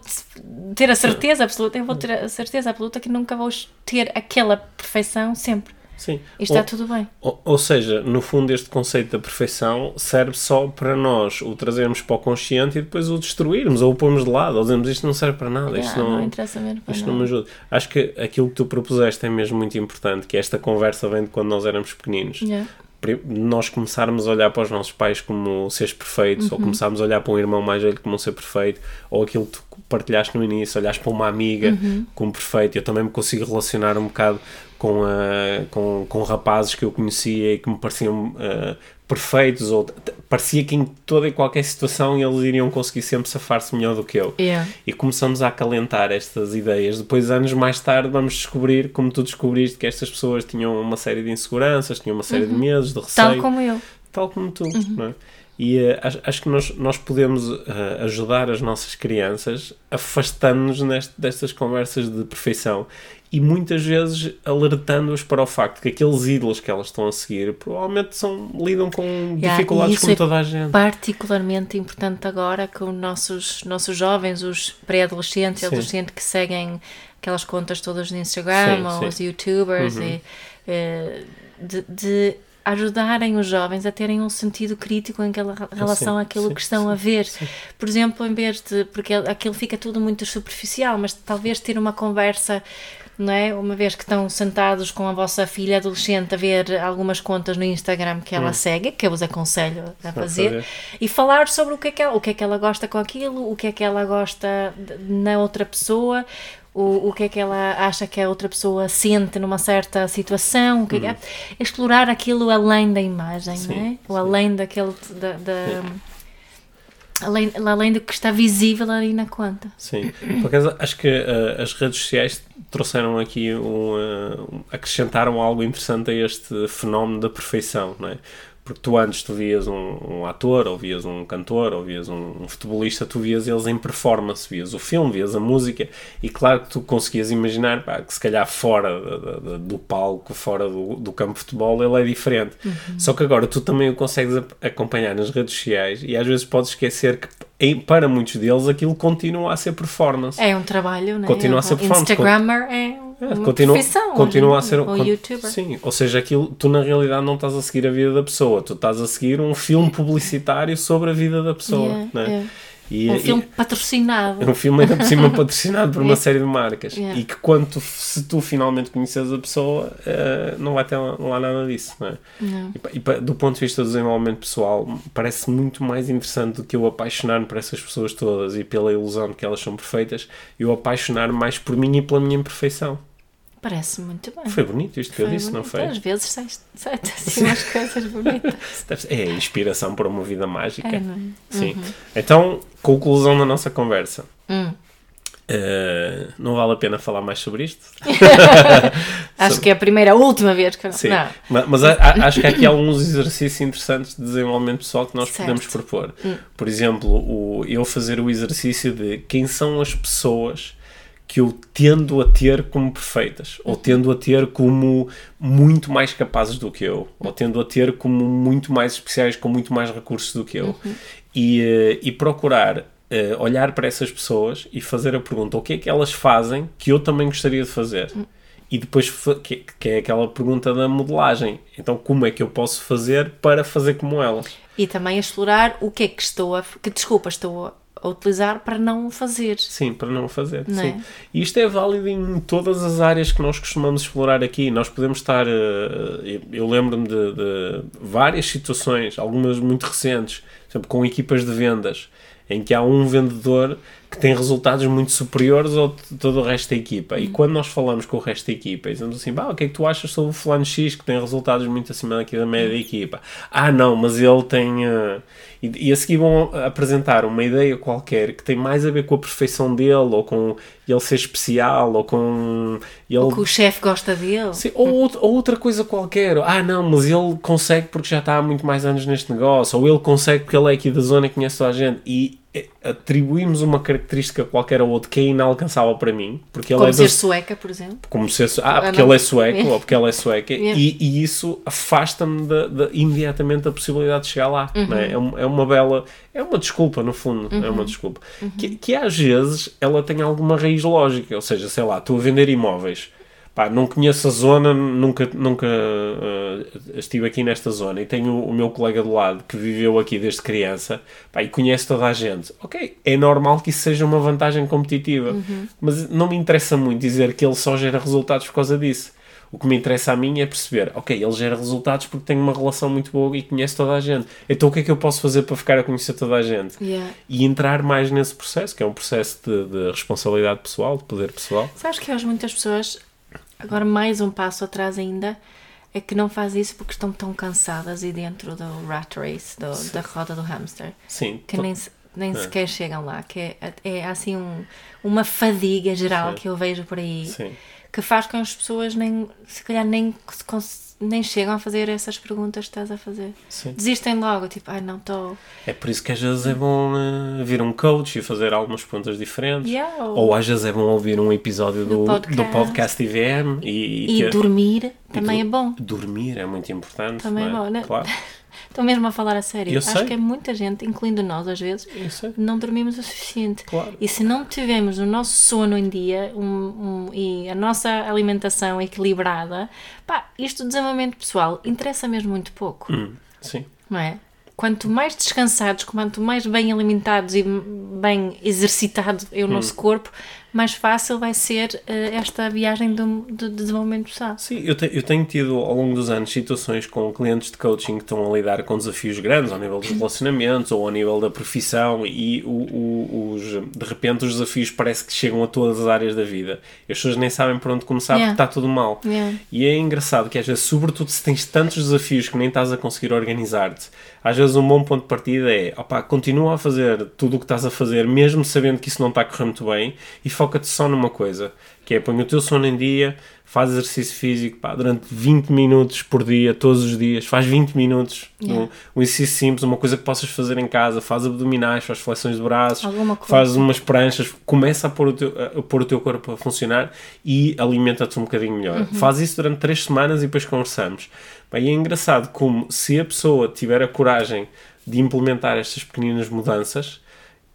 Speaker 1: ter a certeza absoluta, eu vou ter a certeza absoluta que nunca vou ter aquela perfeição sempre.
Speaker 2: Sim.
Speaker 1: E está
Speaker 2: Ou-
Speaker 1: tudo bem.
Speaker 2: Ou, ou seja, no fundo, este conceito da perfeição serve só para nós o trazermos para o consciente e depois o destruirmos ou o pormos de lado, ou dizermos isto não serve para nada, isto não,
Speaker 1: não interessa mesmo
Speaker 2: isto
Speaker 1: nada.
Speaker 2: não me ajuda. Acho que aquilo que tu propuseste é mesmo muito importante, que esta conversa vem de quando nós éramos pequeninos.
Speaker 1: Yeah.
Speaker 2: Nós começarmos a olhar para os nossos pais como seres perfeitos,
Speaker 1: Uhum.
Speaker 2: ou começarmos a olhar para um irmão mais velho como um ser perfeito, ou aquilo que tu partilhaste no início, olhares para uma amiga
Speaker 1: Uhum.
Speaker 2: como perfeito. Eu também me consigo relacionar um bocado com, a, com, com rapazes que eu conhecia e que me pareciam ah, perfeitos, ou parecia que em toda e qualquer situação eles iriam conseguir sempre safar-se melhor do que eu.
Speaker 1: Yeah.
Speaker 2: E começamos a acalentar estas ideias. Depois, anos mais tarde, vamos descobrir, como tu descobriste, que estas pessoas tinham uma série de inseguranças, tinham uma série de medos, de receio,
Speaker 1: Tal como eu.
Speaker 2: tal como tu. Não é? E eh, acho, acho que nós, nós podemos eh, ajudar as nossas crianças afastando-nos destas conversas de perfeição e muitas vezes alertando-os para o facto que aqueles ídolos que elas estão a seguir provavelmente são, lidam com dificuldades como
Speaker 1: é
Speaker 2: toda a gente.
Speaker 1: Particularmente importante agora com os nossos, nossos jovens, os pré-adolescentes e adolescentes que seguem aquelas contas todas no Instagram
Speaker 2: Sim,
Speaker 1: ou
Speaker 2: sim. Uhum.
Speaker 1: os youtubers e, eh, de, de ajudarem os jovens a terem um sentido crítico em relação
Speaker 2: sim,
Speaker 1: àquilo
Speaker 2: sim,
Speaker 1: que estão a ver. Por exemplo, em vez de. Porque aquilo fica tudo muito superficial, mas talvez ter uma conversa. Não é? Uma vez que estão sentados com a vossa filha adolescente a ver algumas contas no Instagram que ela segue, que eu vos aconselho a fazer,
Speaker 2: fazer.
Speaker 1: e falar sobre o que, é que ela, o que é que ela gosta com aquilo, o que é que ela gosta de- na outra pessoa, o, o que é que ela acha que a outra pessoa sente numa certa situação, o que é que- explorar aquilo além da imagem,
Speaker 2: Sim,
Speaker 1: não é? Ou além daquele da, da- além, além do que está visível ali na conta.
Speaker 2: Sim, por acaso acho que eh, as redes sociais trouxeram aqui um, eh, um- acrescentaram algo interessante a este fenómeno da perfeição, não é? Porque tu antes tu vias um, um ator, ou vias um cantor, ou vias um, um futebolista, tu vias eles em performance, vias o filme, vias a música, e claro que tu conseguias imaginar pá, que se calhar fora da- da- do palco, fora do, do campo de futebol, ele é diferente. Só que agora tu também o consegues acompanhar nas redes sociais e às vezes podes esquecer que em- para muitos deles aquilo continua a ser performance.
Speaker 1: É um trabalho, não é?
Speaker 2: Continua a ser
Speaker 1: Um
Speaker 2: performance.
Speaker 1: Instagrammer é
Speaker 2: É,
Speaker 1: uma
Speaker 2: continua,
Speaker 1: profissão.
Speaker 2: continua a ser
Speaker 1: Ou
Speaker 2: con-
Speaker 1: youtuber.
Speaker 2: Sim, ou seja, aquilo, tu na realidade não estás a seguir a vida da pessoa, tu estás a seguir um filme publicitário sobre a vida da pessoa.
Speaker 1: Yeah,
Speaker 2: não é?
Speaker 1: yeah.
Speaker 2: E-
Speaker 1: Um
Speaker 2: e-
Speaker 1: filme patrocinado.
Speaker 2: é um filme ainda por cima patrocinado por uma série de marcas.
Speaker 1: Yeah.
Speaker 2: E que quando tu, se tu finalmente conheces a pessoa, eh, não vai ter lá, não há nada disso. Não é?
Speaker 1: Não.
Speaker 2: E, e do ponto de vista do desenvolvimento pessoal, parece muito mais interessante do que eu apaixonar-me por essas pessoas todas e pela ilusão de que elas são perfeitas, eu apaixonar-me mais por mim e pela minha imperfeição.
Speaker 1: Parece muito bem.
Speaker 2: Foi bonito isto que eu
Speaker 1: Foi
Speaker 2: disse, não
Speaker 1: bonito.
Speaker 2: foi?
Speaker 1: Às vezes sai, sai assim umas coisas bonitas.
Speaker 2: É a inspiração para uma vida mágica.
Speaker 1: É, não é?
Speaker 2: Sim. Então, conclusão da nossa conversa.
Speaker 1: Hum.
Speaker 2: Eh, não vale a pena falar mais sobre isto?
Speaker 1: Acho que é a primeira, a última vez que
Speaker 2: Sim.
Speaker 1: não.
Speaker 2: Ma- Mas, a- a- acho que há aqui alguns exercícios interessantes de desenvolvimento pessoal que nós
Speaker 1: Certo. Hum.
Speaker 2: podemos propor. Por exemplo, o, eu fazer o exercício de quem são as pessoas que eu tendo a ter como perfeitas,
Speaker 1: Uhum.
Speaker 2: ou tendo a ter como muito mais capazes do que eu, ou tendo a ter como muito mais especiais, com muito mais recursos do que eu.
Speaker 1: Uhum.
Speaker 2: E, eh, e procurar eh, olhar para essas pessoas e fazer a pergunta: o que é que elas fazem que eu também gostaria de fazer?
Speaker 1: Hum.
Speaker 2: E depois, que, que é aquela pergunta da modelagem. Então, como é que eu posso fazer para fazer como elas?
Speaker 1: E também explorar o que é que estou a. que desculpa estou a, utilizar para não fazer.
Speaker 2: Sim, para não fazer.
Speaker 1: Não
Speaker 2: sim.
Speaker 1: é?
Speaker 2: E isto é válido em todas as áreas que nós costumamos explorar aqui. Nós podemos estar. eh, eu- eu lembro-me de, de várias situações, algumas muito recentes, por exemplo, com equipas de vendas, em que há um vendedor que tem resultados muito superiores ao todo o resto da equipa. E quando nós falamos com o resto da equipa, dizemos assim: bah, o que é que tu achas sobre o fulano X que tem resultados muito acima daqui da média da equipa? Ah, não, mas ele tem. eh, E, e a seguir vão apresentar uma ideia qualquer que tem mais a ver com a perfeição dele, ou com ele ser especial, ou com ele.
Speaker 1: O que o chefe gosta dele.
Speaker 2: Sim, ou, out- ou outra coisa qualquer. Ah, não, mas ele consegue porque já está há muito mais anos neste negócio. Ou ele consegue porque ele é aqui da zona e conhece toda a gente. E atribuímos uma característica qualquer ao outro que é inalcançável para mim. Porque ele
Speaker 1: Como
Speaker 2: é
Speaker 1: ser
Speaker 2: da-
Speaker 1: sueca, por exemplo.
Speaker 2: como se ah,
Speaker 1: Ah,
Speaker 2: porque ele é sueco
Speaker 1: Yeah.
Speaker 2: ou porque ela é sueca
Speaker 1: Yeah.
Speaker 2: e, e isso afasta-me da- da- imediatamente da possibilidade de chegar lá
Speaker 1: Uhum.
Speaker 2: não é? É, um- é uma bela é uma desculpa no fundo é
Speaker 1: Uhum.
Speaker 2: uma desculpa que, que às vezes ela tem alguma raiz lógica ou seja sei lá estou a vender imóveis pá, não conheço a zona, nunca, nunca uh, estive aqui nesta zona e tenho o meu colega do lado que viveu aqui desde criança pá, e conhece toda a gente. Ok, é normal que isso seja uma vantagem competitiva,
Speaker 1: Uhum.
Speaker 2: mas não me interessa muito dizer que ele só gera resultados por causa disso. O que me interessa a mim é perceber, ok, ele gera resultados porque tem uma relação muito boa e conhece toda a gente. Então o que é que eu posso fazer para ficar a conhecer toda a gente?
Speaker 1: Yeah.
Speaker 2: E entrar mais nesse processo, que é um processo de, de responsabilidade pessoal, de poder pessoal.
Speaker 1: Sabes que hoje muitas pessoas, agora mais um passo atrás ainda, é que não fazem isso porque estão tão cansadas e dentro do rat race, do- da roda do hamster,
Speaker 2: Sim,
Speaker 1: que nem, nem sequer chegam lá, que é, é assim um- uma fadiga geral
Speaker 2: Sim.
Speaker 1: que eu vejo por aí,
Speaker 2: sim.
Speaker 1: Que faz com que as pessoas nem, se calhar nem, nem chegam a fazer essas perguntas que estás a fazer.
Speaker 2: Sim.
Speaker 1: Desistem logo, tipo, ai não estou...
Speaker 2: É por isso que às vezes é bom eh, vir um coach e fazer algumas perguntas diferentes.
Speaker 1: Yeah, ou-
Speaker 2: Ou às vezes é bom ouvir um episódio do,
Speaker 1: Do
Speaker 2: podcast.
Speaker 1: podcast.
Speaker 2: do podcast IVM e,
Speaker 1: E
Speaker 2: ter-
Speaker 1: dormir
Speaker 2: e
Speaker 1: também é
Speaker 2: do-
Speaker 1: bom.
Speaker 2: Dormir é muito importante.
Speaker 1: Também
Speaker 2: não
Speaker 1: é bom, né?
Speaker 2: Claro.
Speaker 1: Estou mesmo a falar a sério.
Speaker 2: Eu
Speaker 1: Acho
Speaker 2: sei.
Speaker 1: que é muita gente, incluindo nós às vezes, não dormimos o suficiente.
Speaker 2: Claro.
Speaker 1: E se não tivermos o nosso sono em dia um, um- e a nossa alimentação equilibrada, pá, isto do desenvolvimento pessoal interessa mesmo muito pouco,
Speaker 2: Hum, sim.
Speaker 1: não é? Quanto mais descansados, quanto mais bem alimentados e bem exercitado é o
Speaker 2: Hum.
Speaker 1: nosso corpo, mais fácil vai ser eh, esta viagem do, do desenvolvimento pessoal.
Speaker 2: Sim, eu, te- eu tenho tido ao longo dos anos situações com clientes de coaching que estão a lidar com desafios grandes ao nível dos relacionamentos ou ao nível da profissão e o, o- os, de repente os desafios parece que chegam a todas as áreas da vida. As pessoas nem sabem por onde começar
Speaker 1: Yeah.
Speaker 2: porque está tudo mal.
Speaker 1: Yeah.
Speaker 2: E é engraçado que às vezes, sobretudo se tens tantos desafios que nem estás a conseguir organizar-te, às vezes um bom ponto de partida é opá, continua a fazer tudo o que estás a fazer, mesmo sabendo que isso não está a correr muito bem, e foca-te só numa coisa, que é põe o teu sono em dia, faz exercício físico pá, durante 20 minutos por dia, todos os dias, faz 20 minutos,
Speaker 1: Yeah.
Speaker 2: um, um exercício simples, uma coisa que possas fazer em casa, faz abdominais, faz flexões de braços, faz umas pranchas, começa a pôr o teu, a pôr o teu corpo a funcionar e alimenta-te um bocadinho melhor.
Speaker 1: Uhum.
Speaker 2: Faz isso durante três semanas e depois conversamos. Bem, é engraçado como se a pessoa tiver a coragem de implementar estas pequeninas mudanças,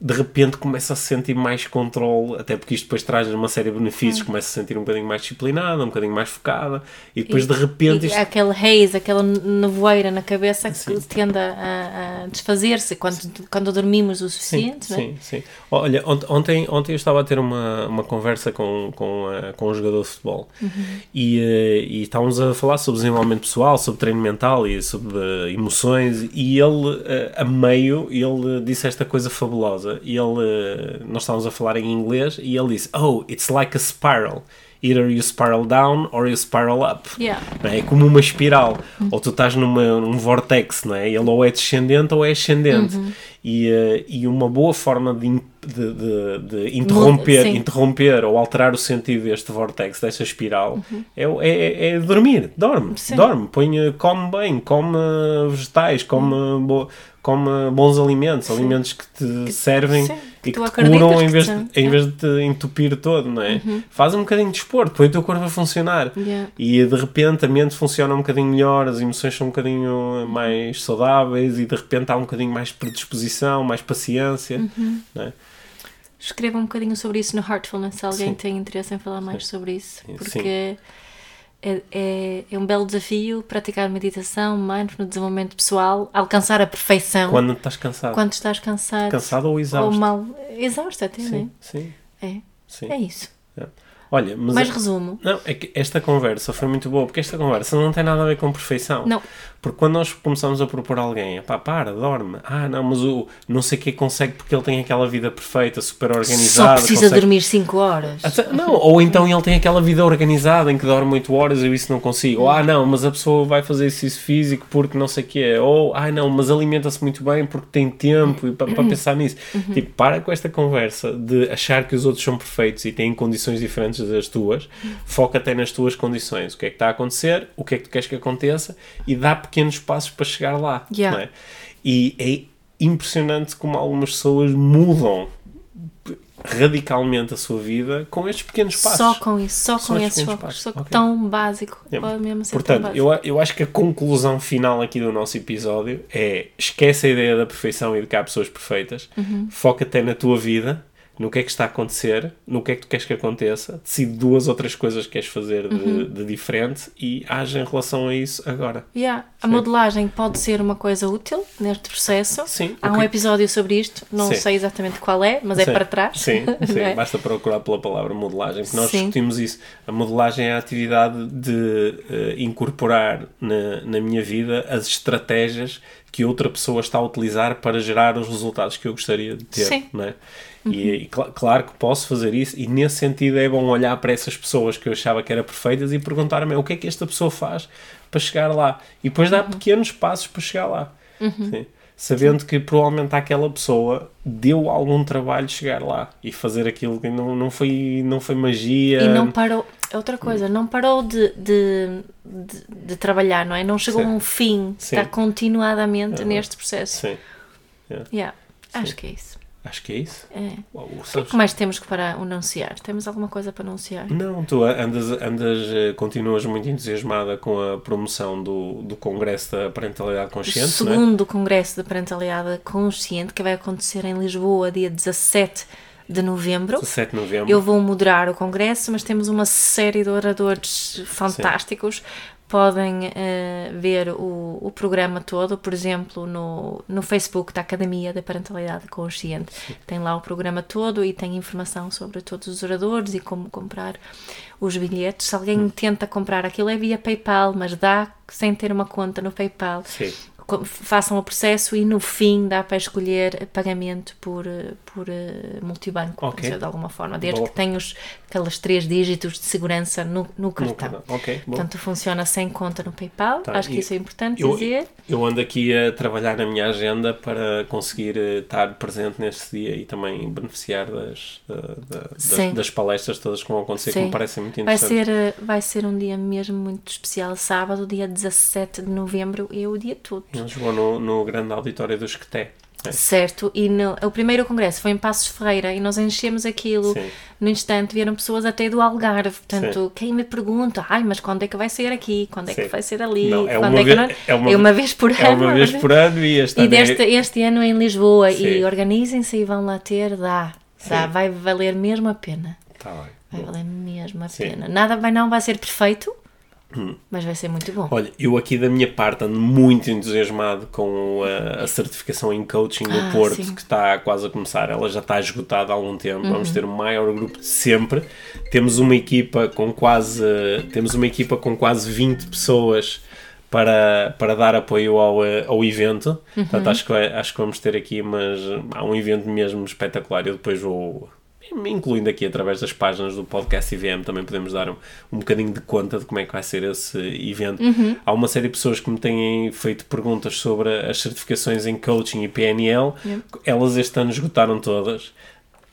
Speaker 2: de repente começa a sentir mais controle, até porque isto depois traz uma série de benefícios, começa a sentir um bocadinho mais disciplinada, um bocadinho mais focada, e depois de repente
Speaker 1: E
Speaker 2: isto
Speaker 1: aquele haze, aquela nevoeira na cabeça que tende a, a- desfazer-se quando, quando dormimos o suficiente,
Speaker 2: sim,
Speaker 1: não é?
Speaker 2: sim, sim. Olha, ont- ontem, ontem eu estava a ter uma, uma conversa com, com, eh, com um jogador de futebol
Speaker 1: Uhum.
Speaker 2: e, eh, e estávamos a falar sobre desenvolvimento pessoal, sobre treino mental e sobre emoções e ele, eh, a meio, ele disse esta coisa fabulosa e ele, eh, nós estávamos a falar em inglês e ele disse, oh, it's like a spiral. Either you spiral down or you spiral up.
Speaker 1: Yeah.
Speaker 2: É? É como uma espiral. Ou tu estás numa, num vortex, não é? Ele ou é descendente ou é ascendente. E, eh, e uma boa forma de, de, de- de interromper,
Speaker 1: Sim.
Speaker 2: interromper ou alterar o sentido deste vortex, desta espiral, é, o- é, é dormir. Dorme.
Speaker 1: Sim.
Speaker 2: Dorme. Põe, come bem. Come eh, vegetais. Come, bo- come bons alimentos. Alimentos que te servem
Speaker 1: sim, que
Speaker 2: e que te curam em
Speaker 1: que
Speaker 2: vez, de, em vez de te entupir todo, não é? Faz um bocadinho de desporto. Põe o teu corpo a funcionar.
Speaker 1: Yeah.
Speaker 2: E de repente a mente funciona um bocadinho melhor, as emoções são um bocadinho mais saudáveis e de repente há um bocadinho mais predisposição, mais paciência.
Speaker 1: Uhum.
Speaker 2: não é?
Speaker 1: Escreva um bocadinho sobre isso no Heartfulness se alguém
Speaker 2: Sim.
Speaker 1: tem interesse em falar mais sobre isso.
Speaker 2: Sim.
Speaker 1: Porque é, é, é um belo desafio praticar meditação, mindfulness, desenvolvimento pessoal, alcançar a perfeição
Speaker 2: Quando estás cansado.
Speaker 1: quando estás cansado,
Speaker 2: Cansado ou
Speaker 1: ou
Speaker 2: exausto.
Speaker 1: mal. Exausto até,
Speaker 2: Sim,
Speaker 1: né?
Speaker 2: sim,
Speaker 1: É,
Speaker 2: sim.
Speaker 1: é isso.
Speaker 2: Olha, mas
Speaker 1: Mais
Speaker 2: é-
Speaker 1: resumo.
Speaker 2: não, é que esta conversa foi muito boa, porque esta conversa não tem nada a ver com perfeição.
Speaker 1: Não.
Speaker 2: Porque quando nós começamos a propor alguém, pá, para, dorme. Ah, não, mas o não sei o que consegue porque ele tem aquela vida perfeita, super
Speaker 1: Só
Speaker 2: organizada.
Speaker 1: precisa
Speaker 2: consegue-
Speaker 1: dormir 5 horas.
Speaker 2: Até- Não, ou então ele tem aquela vida organizada em que dorme 8 horas e eu isso não consigo. Ou, ah, não, mas a pessoa vai fazer exercício físico porque não sei o que é. Ou, ah, não, mas alimenta-se muito bem porque tem tempo e para pensar nisso. Tipo, para com esta conversa de achar que os outros são perfeitos e têm condições diferentes das tuas. Foca até nas tuas condições. O que é que está a acontecer, o que é que tu queres que aconteça e dá pequenos passos para chegar lá.
Speaker 1: Yeah.
Speaker 2: é? E é impressionante como algumas pessoas mudam radicalmente a sua vida com estes pequenos passos.
Speaker 1: Só com isso, só
Speaker 2: Só
Speaker 1: com esses focos. Só que
Speaker 2: ok.
Speaker 1: tão básico. Pode mesmo
Speaker 2: Portanto,
Speaker 1: básico.
Speaker 2: eu, eu acho que a conclusão final aqui do nosso episódio é esquece a ideia da perfeição e de que há pessoas perfeitas,
Speaker 1: Uhum.
Speaker 2: foca até na tua vida, no que é que está a acontecer, no que é que tu queres que aconteça, decide duas ou três coisas que queres fazer de,
Speaker 1: Uhum.
Speaker 2: de diferente e age em relação a isso agora.
Speaker 1: Yeah. A modelagem pode ser uma coisa útil neste processo.
Speaker 2: Sim,
Speaker 1: Há
Speaker 2: o
Speaker 1: um episódio sobre isto, não
Speaker 2: Sim.
Speaker 1: sei exatamente qual é, mas é
Speaker 2: Sim,
Speaker 1: para trás.
Speaker 2: Sim,
Speaker 1: é?
Speaker 2: basta procurar pela palavra modelagem, porque nós discutimos isso. A modelagem é a atividade de eh, incorporar na, na minha vida as estratégias que outra pessoa está a utilizar para gerar os resultados que eu gostaria de ter.
Speaker 1: Sim.
Speaker 2: Não é? E, e cl- claro que posso fazer isso, e nesse sentido é bom olhar para essas pessoas que eu achava que eram perfeitas e perguntar-me o que é que esta pessoa faz para chegar lá. E depois dar pequenos passos para chegar lá. Sim. Sabendo que provavelmente aquela pessoa deu algum trabalho chegar lá e fazer aquilo que não, não, foi, não foi magia.
Speaker 1: E não parou, é outra coisa, não parou de, de, de, de trabalhar, não é? Não chegou
Speaker 2: Sim.
Speaker 1: a um fim,
Speaker 2: Sim.
Speaker 1: está continuadamente neste processo.
Speaker 2: Sim,
Speaker 1: Yeah. Acho que é isso.
Speaker 2: Acho que é isso.
Speaker 1: É.
Speaker 2: Uau,
Speaker 1: O que mais temos que para anunciar? Temos alguma coisa para anunciar?
Speaker 2: Não, tu andas, andas, eh, continuas muito entusiasmada com a promoção do, do Congresso da Parentalidade
Speaker 1: O
Speaker 2: Consciente, não é?
Speaker 1: segundo Congresso de Parentalidade Consciente, que vai acontecer em Lisboa, dia 17 de novembro.
Speaker 2: 17 de novembro.
Speaker 1: Eu vou moderar o congresso, mas temos uma série de oradores fantásticos. Podem eh, ver o, o programa todo, por exemplo, no, no Facebook da Academia da Parentalidade Consciente. Tem lá o programa todo e tem informação sobre todos os oradores e como comprar os bilhetes. Se alguém tenta comprar aquilo é via PayPal, mas dá sem ter uma conta no PayPal
Speaker 2: Sim.
Speaker 1: façam o processo e no fim dá para escolher pagamento por, eh, por eh, multibanco,
Speaker 2: Ok.
Speaker 1: pode ser de alguma forma, desde
Speaker 2: Boa.
Speaker 1: que tenha os, aqueles três dígitos de segurança no, no cartão.
Speaker 2: Nunca- Ok, bom.
Speaker 1: Portanto, funciona sem conta no PayPal,
Speaker 2: Tá,
Speaker 1: acho que
Speaker 2: e
Speaker 1: isso é importante
Speaker 2: eu-
Speaker 1: dizer.
Speaker 2: Eu ando aqui a trabalhar na minha agenda para conseguir eh, estar presente neste dia e também beneficiar das, da- da- das, das palestras todas que vão acontecer, que
Speaker 1: Sim.
Speaker 2: me parecem muito
Speaker 1: Vai
Speaker 2: interessantes.
Speaker 1: ser, eh, vai ser um dia mesmo muito especial, sábado, dia 17 de novembro, é o dia todo.
Speaker 2: Em Lisboa, no, no grande auditório do Esqueté. É.
Speaker 1: Certo, e no, o primeiro congresso foi em Passos Ferreira e nós enchemos aquilo
Speaker 2: Sim.
Speaker 1: no instante, vieram pessoas até do Algarve. Portanto, quem me pergunta, ai, mas quando é que vai ser aqui? Quando é que
Speaker 2: Sim.
Speaker 1: vai ser ali?
Speaker 2: Não, é uma
Speaker 1: é
Speaker 2: vez-
Speaker 1: não-
Speaker 2: é uma-
Speaker 1: é uma vez por ano.
Speaker 2: É uma vez por ano e este
Speaker 1: E
Speaker 2: ano é-
Speaker 1: deste, este ano em Lisboa.
Speaker 2: Sim.
Speaker 1: E organizem-se e vão lá ter, dá. dá.
Speaker 2: Sim.
Speaker 1: Vai valer mesmo a pena.
Speaker 2: Tá bem.
Speaker 1: Vai valer mesmo a
Speaker 2: Sim.
Speaker 1: Pena. Nada vai, não vai ser perfeito, mas vai ser muito bom.
Speaker 2: Olha, eu aqui da minha parte ando muito entusiasmado com a, a certificação em coaching
Speaker 1: Ah,
Speaker 2: Porto,
Speaker 1: sim. Uhum.
Speaker 2: que está quase a começar. Ela já está esgotada há algum tempo. Vamos ter o maior grupo de sempre. Temos uma equipa com quase temos uma equipa com quase 20 pessoas para, para dar apoio ao, eh, ao evento.
Speaker 1: Uhum.
Speaker 2: Portanto, acho que, acho que vamos ter aqui, mas há um evento mesmo espetacular. Eu depois vou incluindo aqui através das páginas do podcast IVM, também podemos dar um, um bocadinho de conta de como é que vai ser esse evento. Há uma série de pessoas que me têm feito perguntas sobre as certificações em coaching e PNL. Elas este ano esgotaram todas.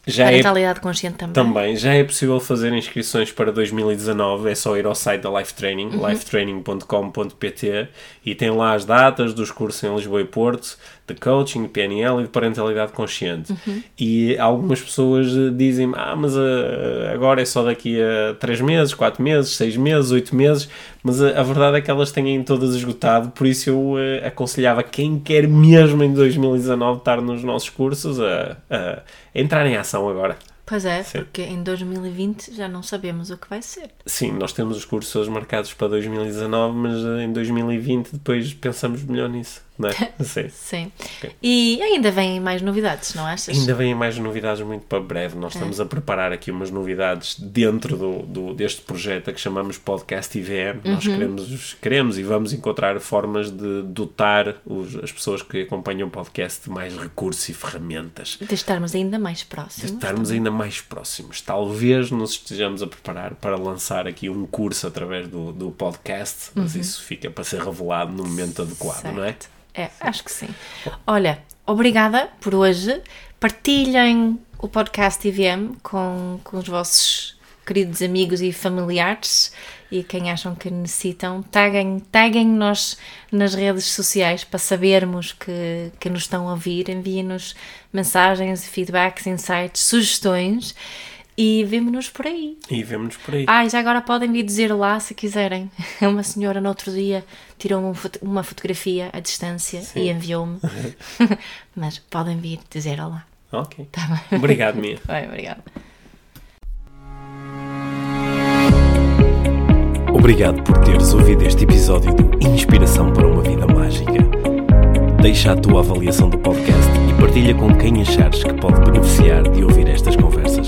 Speaker 2: Já é
Speaker 1: consciente também.
Speaker 2: também, já é possível fazer inscrições para 2019, é só ir ao site da Life Training, lifetraining.com.pt e tem lá as datas dos cursos em Lisboa e Porto, de coaching, PNL e de parentalidade consciente. E algumas pessoas eh, dizem ah, mas eh, agora é só daqui a 3 meses, 4 meses, 6 meses, 8 meses, mas a, a verdade é que elas têm todas esgotado, por isso eu eh, aconselhava quem quer mesmo em 2019 estar nos nossos cursos a, a entrar em ação agora.
Speaker 1: Pois é,
Speaker 2: Sim.
Speaker 1: porque em 2020 já não sabemos o que vai ser.
Speaker 2: Sim, nós temos os cursos marcados para 2019, mas eh, em 2020 depois pensamos melhor nisso, não é? Sim.
Speaker 1: Sim.
Speaker 2: Ok.
Speaker 1: E ainda vêm mais novidades, não achas?
Speaker 2: Ainda vêm mais novidades muito para breve. Nós
Speaker 1: É.
Speaker 2: estamos a preparar aqui umas novidades dentro do, do- deste projeto a que chamamos Podcast IVM.
Speaker 1: Uhum.
Speaker 2: Nós queremos, queremos e vamos encontrar formas de dotar os- as pessoas que acompanham o podcast de mais recursos e ferramentas.
Speaker 1: De estarmos ainda mais
Speaker 2: de
Speaker 1: próximos.
Speaker 2: estarmos ainda mais próximos. Talvez nos estejamos a preparar para lançar aqui um curso através do, do podcast, mas isso fica para ser revelado no momento adequado, não é?
Speaker 1: É, acho que sim. Olha, obrigada por hoje. Partilhem o podcast IVM com, com os vossos queridos amigos e familiares e quem acham que necessitam. Taguem, taguem nos nas redes sociais para sabermos que, que nos estão a ouvir. Enviem-nos mensagens, feedbacks, insights, sugestões e vemo-nos por aí.
Speaker 2: E vemos-nos por aí.
Speaker 1: Ah, e já agora podem vir dizer lá se quiserem. Uma senhora no outro dia tirou uma, foto- uma fotografia à distância e enviou-me. Mas podem vir dizer olá.
Speaker 3: Ok.
Speaker 1: Tá bem.
Speaker 3: Obrigado, Mia.
Speaker 1: Bem, obrigada.
Speaker 2: Obrigado por teres ouvido este episódio do Inspiração para uma Vida Mágica. Deixa a tua avaliação do podcast e partilha com quem achares que pode beneficiar de ouvir estas conversas.